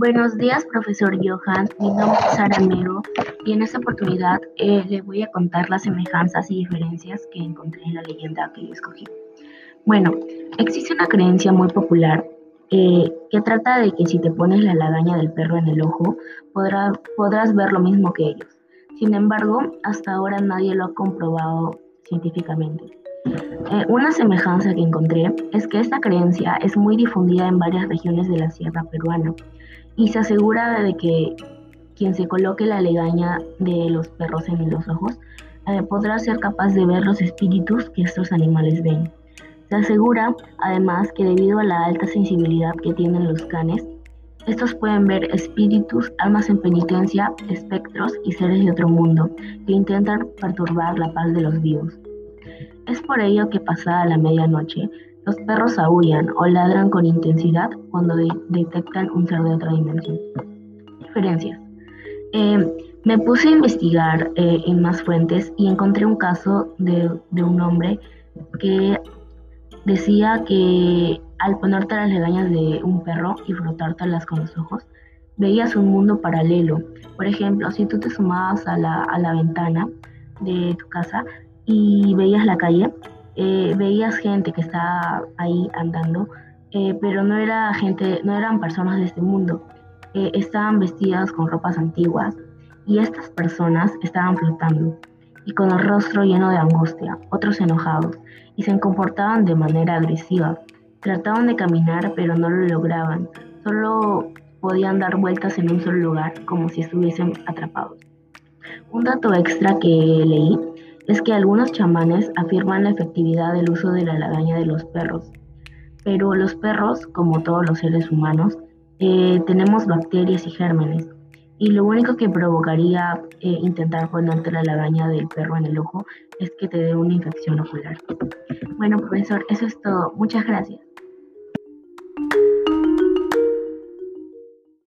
Buenos días, profesor Johan. Mi nombre es Sara Mero y en esta oportunidad eh, le voy a contar las semejanzas y diferencias que encontré en la leyenda que yo escogí. Bueno, existe una creencia muy popular eh, que trata de que si te pones la lagaña del perro en el ojo, podrás ver lo mismo que ellos. Sin embargo, hasta ahora nadie lo ha comprobado científicamente. Eh, una semejanza que encontré es que esta creencia es muy difundida en varias regiones de la sierra peruana y se asegura de que quien se coloque la legaña de los perros en los ojos eh, podrá ser capaz de ver los espíritus que estos animales ven. Se asegura además que debido a la alta sensibilidad que tienen los canes, estos pueden ver espíritus, almas en penitencia, espectros y seres de otro mundo que intentan perturbar la paz de los vivos. Es por ello que pasada la medianoche, los perros aullan o ladran con intensidad cuando detectan un ser de otra dimensión. Diferencias. Eh, me puse a investigar eh, en más fuentes y encontré un caso de, de, un hombre que decía que al ponerte las legañas de un perro y frotártelas con los ojos, veías un mundo paralelo. Por ejemplo, si tú te sumabas a la, a la ventana de tu casa, y veías la calle, eh, veías gente que estaba ahí andando, eh, pero no era gente, no eran personas de este mundo. Eh, estaban vestidas con ropas antiguas y estas personas estaban flotando y con el rostro lleno de angustia, otros enojados y se comportaban de manera agresiva. Trataban de caminar pero no lo lograban, solo podían dar vueltas en un solo lugar como si estuviesen atrapados. Un dato extra que leí es que algunos chamanes afirman la efectividad del uso de la lagaña de los perros, pero los perros, como todos los seres humanos, eh, tenemos bacterias y gérmenes, y lo único que provocaría eh, intentar ponerte la lagaña del perro en el ojo es que te dé una infección ocular. Bueno, profesor, eso es todo. Muchas gracias.